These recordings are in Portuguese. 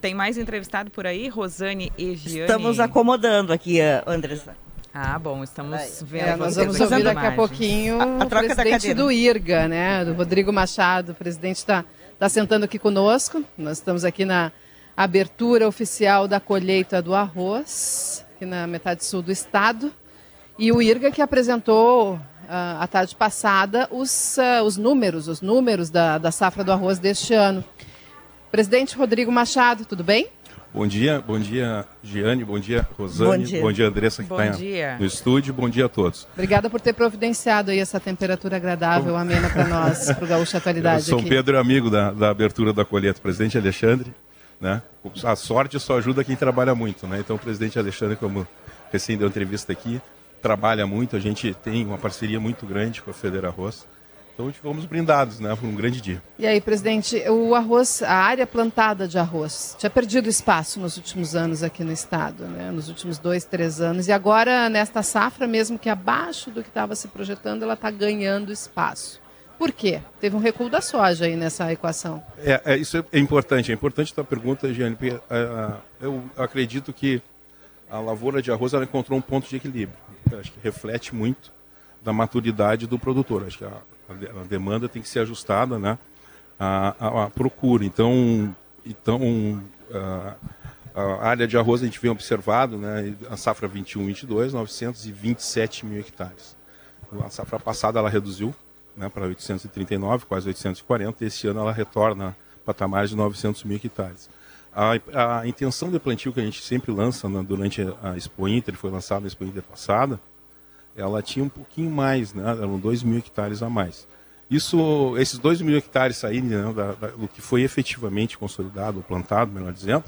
Tem mais entrevistado por aí, Rosane e Giane? Estamos acomodando aqui, Andressa. Ah, bom, estamos vendo. É, nós vamos ouvir daqui a pouquinho a, a o presidente do IRGA, né? Do Rodrigo Machado. O presidente está tá sentando aqui conosco. Nós estamos aqui na abertura oficial da colheita do arroz, aqui na metade sul do estado. E o IRGA que apresentou uh, a tarde passada os, uh, os números, os números da, da safra do arroz deste ano. Presidente Rodrigo Machado, tudo bem? Bom dia, bom dia, Giane, bom dia, Rosane, bom dia, bom dia Andressa, que está no estúdio, bom dia a todos. Obrigada por ter providenciado aí essa temperatura agradável, bom... amena para nós, para o Gaúcho Atualidade. São aqui. Pedro é amigo da, da abertura da colheita, presidente Alexandre, né? A sorte só ajuda quem trabalha muito, né? Então o presidente Alexandre, como recém deu entrevista aqui, trabalha muito, a gente tem uma parceria muito grande com a Federa Arroz. Então fomos brindados, né, por um grande dia. E aí, presidente, o arroz, a área plantada de arroz, tinha perdido espaço nos últimos anos aqui no estado, né, nos últimos dois, três anos. E agora, nesta safra, mesmo que abaixo do que estava se projetando, ela está ganhando espaço. Por quê? Teve um recuo da soja aí nessa equação. É, é isso é importante. É importante a tua pergunta, Giane, porque uh, eu acredito que a lavoura de arroz ela encontrou um ponto de equilíbrio. Eu acho que reflete muito da maturidade do produtor. Acho que a, a demanda tem que ser ajustada né, à, à, à procura. Então, então a, a, área de arroz a gente vem observado, né, a safra 21-22, 927 mil hectares. A safra passada ela reduziu né, para 839, quase 840, e esse ano ela retorna patamares de 900 mil hectares. A, a, intenção de plantio que a gente sempre lança né, durante a Expo Inter, foi lançada na Expo Inter passada, ela tinha um pouquinho mais, né, eram 2 mil hectares a mais. Isso, esses 2 mil hectares saírem né, da, da, do que foi efetivamente consolidado, ou plantado, melhor dizendo,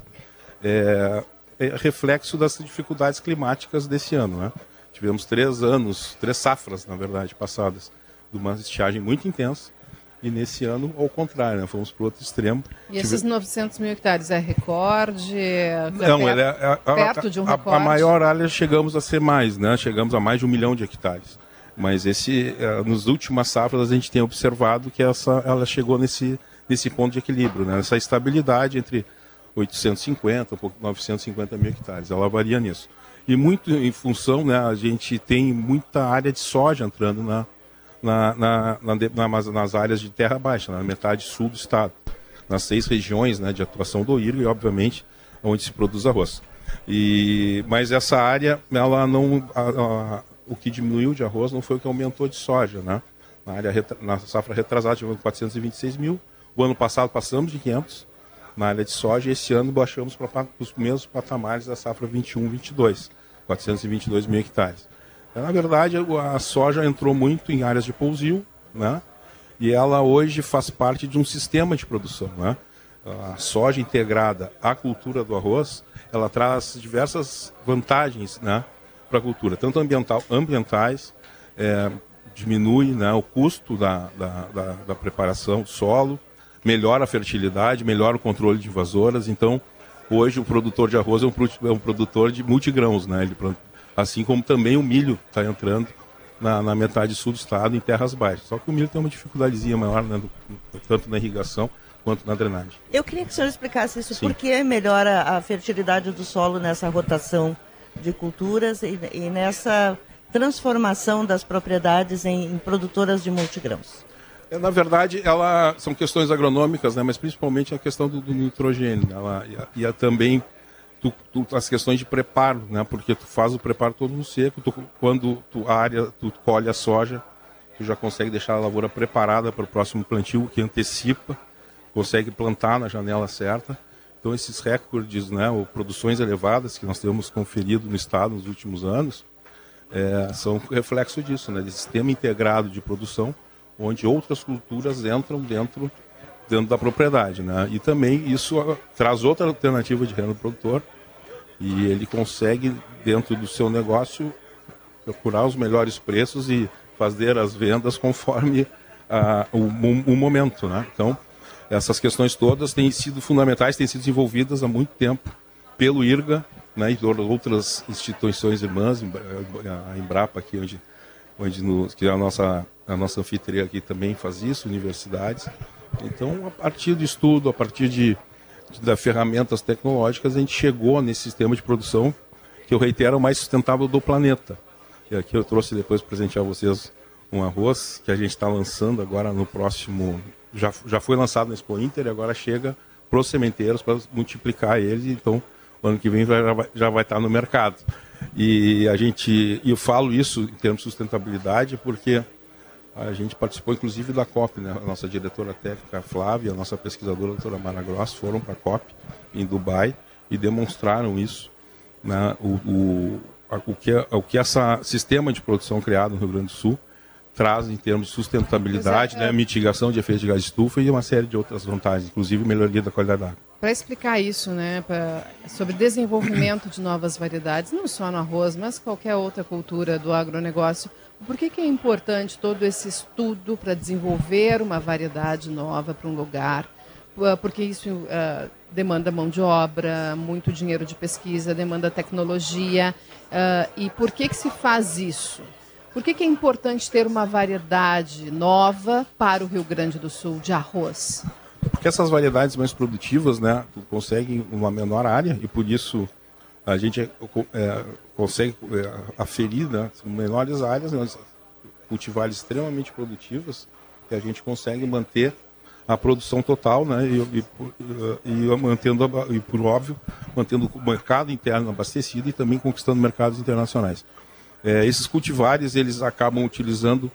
é, é, reflexo das dificuldades climáticas desse ano. Né? Tivemos três anos, três safras, na verdade, passadas, de uma estiagem muito intensa, e nesse ano, ao contrário, né? fomos para o outro extremo. E Tive... esses 900 mil hectares é recorde? É Não, perto, é, é, perto de um recorde? A, maior área chegamos a ser mais, né? chegamos a mais de um milhão de hectares. Mas esse, é, nos últimas safras a gente tem observado que essa, ela chegou nesse, nesse ponto de equilíbrio, né? essa estabilidade entre 850 e 950 mil hectares. Ela varia nisso. E muito em função, né, a gente tem muita área de soja entrando na, na, na, na, nas áreas de terra baixa, na metade sul do estado, nas seis regiões né, de atuação do IRGO e, obviamente, onde se produz arroz. E, mas essa área, ela não, a, a, o que diminuiu de arroz não foi o que aumentou de soja, né? Na, área, na safra retrasada tivemos 426 mil, o ano passado passamos de 500 na área de soja e esse ano baixamos para os mesmos patamares da safra 21-22, 422 mil hectares. Na verdade, a soja entrou muito em áreas de pousio, né? E ela hoje faz parte de um sistema de produção, né? A soja integrada à cultura do arroz, ela traz diversas vantagens, né? Para a cultura, tanto ambiental, ambientais, é, diminui né, o custo da, da, da, da preparação do solo, melhora a fertilidade, melhora o controle de invasoras. Então, hoje o produtor de arroz é um, é um produtor de multigrãos, né? Ele assim como também o milho está entrando na, na, metade sul do estado, em terras baixas. Só que o milho tem uma dificuldadezinha maior, né, do, tanto na irrigação quanto na drenagem. Eu queria que o senhor explicasse isso, Sim. por que melhora a fertilidade do solo nessa rotação de culturas e, e nessa transformação das propriedades em, em produtoras de multigrãos? É, na verdade, ela são questões agronômicas, né, mas principalmente a questão do, do nitrogênio. Né, ela, e, e também tu, tu, as questões de preparo, né? Porque tu faz o preparo todo no seco, tu, quando tu, a área, tu colhe a soja, tu já consegue deixar a lavoura preparada para o próximo plantio, que antecipa, consegue plantar na janela certa. Então esses recordes, né, ou produções elevadas que nós temos conferido no estado nos últimos anos, é, são reflexo disso, né, desse sistema integrado de produção, onde outras culturas entram dentro dentro da propriedade, né? E também isso ah, traz outra alternativa de renda produtor e ele consegue dentro do seu negócio procurar os melhores preços e fazer as vendas conforme uh, o, o, momento, né? Então essas questões todas têm sido fundamentais, têm sido desenvolvidas há muito tempo pelo IRGA, né? E outras instituições irmãs, a Embrapa aqui onde onde no, que a nossa a nossa anfitriã aqui também faz isso, universidades. Então, a partir do estudo, a partir de, das ferramentas tecnológicas, a gente chegou nesse sistema de produção que eu reitero é o mais sustentável do planeta. E aqui eu trouxe depois presentear vocês um arroz que a gente está lançando agora no próximo. Já, já foi lançado na Expo Inter e agora chega para os sementeiros para multiplicar ele. Então, ano que vem já vai, já vai estar tá no mercado. E a gente, eu falo isso em termos de sustentabilidade porque a gente participou inclusive da COP, né? A nossa diretora técnica a Flávia, a nossa pesquisadora a doutora Mara Gross foram para a COP em Dubai e demonstraram isso, né? o, o, o que o que esse sistema de produção criado no Rio Grande do Sul traz em termos de sustentabilidade, é, né? mitigação de efeitos de gás de estufa e uma série de outras vantagens, inclusive melhoria da qualidade da água. Para explicar isso, né, pra, sobre desenvolvimento de novas variedades, não só no arroz, mas qualquer outra cultura do agronegócio, por que, que é importante todo esse estudo para desenvolver uma variedade nova para um lugar? Ah, porque isso uh, demanda mão de obra, muito dinheiro de pesquisa, demanda tecnologia. Uh, e por que, que se faz isso? Por que, que é importante ter uma variedade nova para o Rio Grande do Sul de arroz? Porque essas variedades mais produtivas, né, conseguem uma menor área e por isso a gente é, é, consegue é, aferir né, menores áreas, né, cultivares extremamente produtivas, que a gente consegue manter a produção total, né, e, e, e, mantendo, e por óbvio, mantendo o mercado interno abastecido e também conquistando mercados internacionais. É, esses cultivares eles acabam utilizando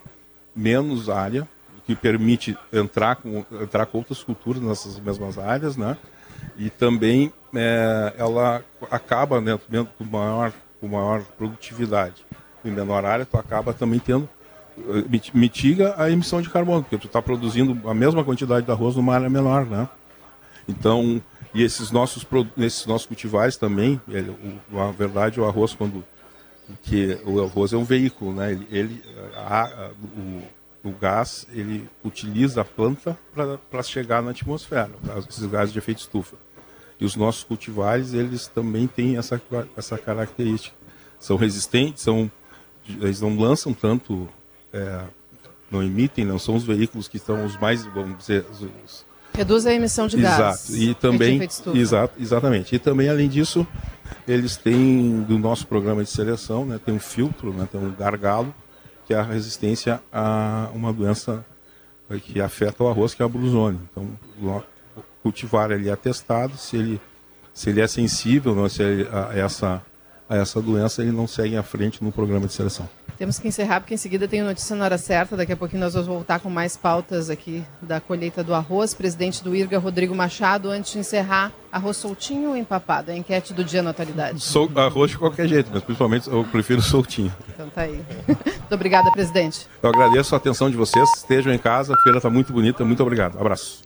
menos área, que permite entrar com, entrar com outras culturas nessas mesmas áreas, né? E também é, ela acaba né, com maior, com maior produtividade. Em menor área, tu acaba também tendo eh, mitiga a emissão de carbono, porque tu está produzindo a mesma quantidade de arroz numa área menor, né? Então, e esses nossos, esses nossos cultivares também, ele, o, a verdade, o arroz, quando que o arroz é um veículo, né? Ele, ele a, a, o, o gás, ele utiliza a planta para chegar na atmosfera, esses gases de efeito estufa. E os nossos cultivares, eles também têm essa, essa característica. São resistentes, são, eles não lançam tanto, é, não emitem, não são os veículos que são os mais, vamos dizer, os, Reduz a emissão de gás. Exato. E também, exato, exatamente. E também, além disso, eles têm, do nosso programa de seleção, né, tem um filtro, né, tem um gargalo, que é a resistência a uma doença que afeta o arroz, que é a brusone. Então, cultivar ele é testado, se ele, se ele é sensível não, se ele, a, essa, a essa doença, ele não segue à frente no programa de seleção. Temos que encerrar, porque em seguida tem notícia na hora certa. Daqui a pouquinho nós vamos voltar com mais pautas aqui da colheita do arroz. Presidente do IRGA, Rodrigo Machado. Antes de encerrar, arroz soltinho ou empapado? A enquete do dia na atualidade. Sol, arroz de qualquer jeito, mas principalmente eu prefiro soltinho. Então tá aí. Muito obrigada, presidente. Eu agradeço a atenção de vocês. Estejam em casa, a feira está muito bonita. Muito obrigado. Abraço.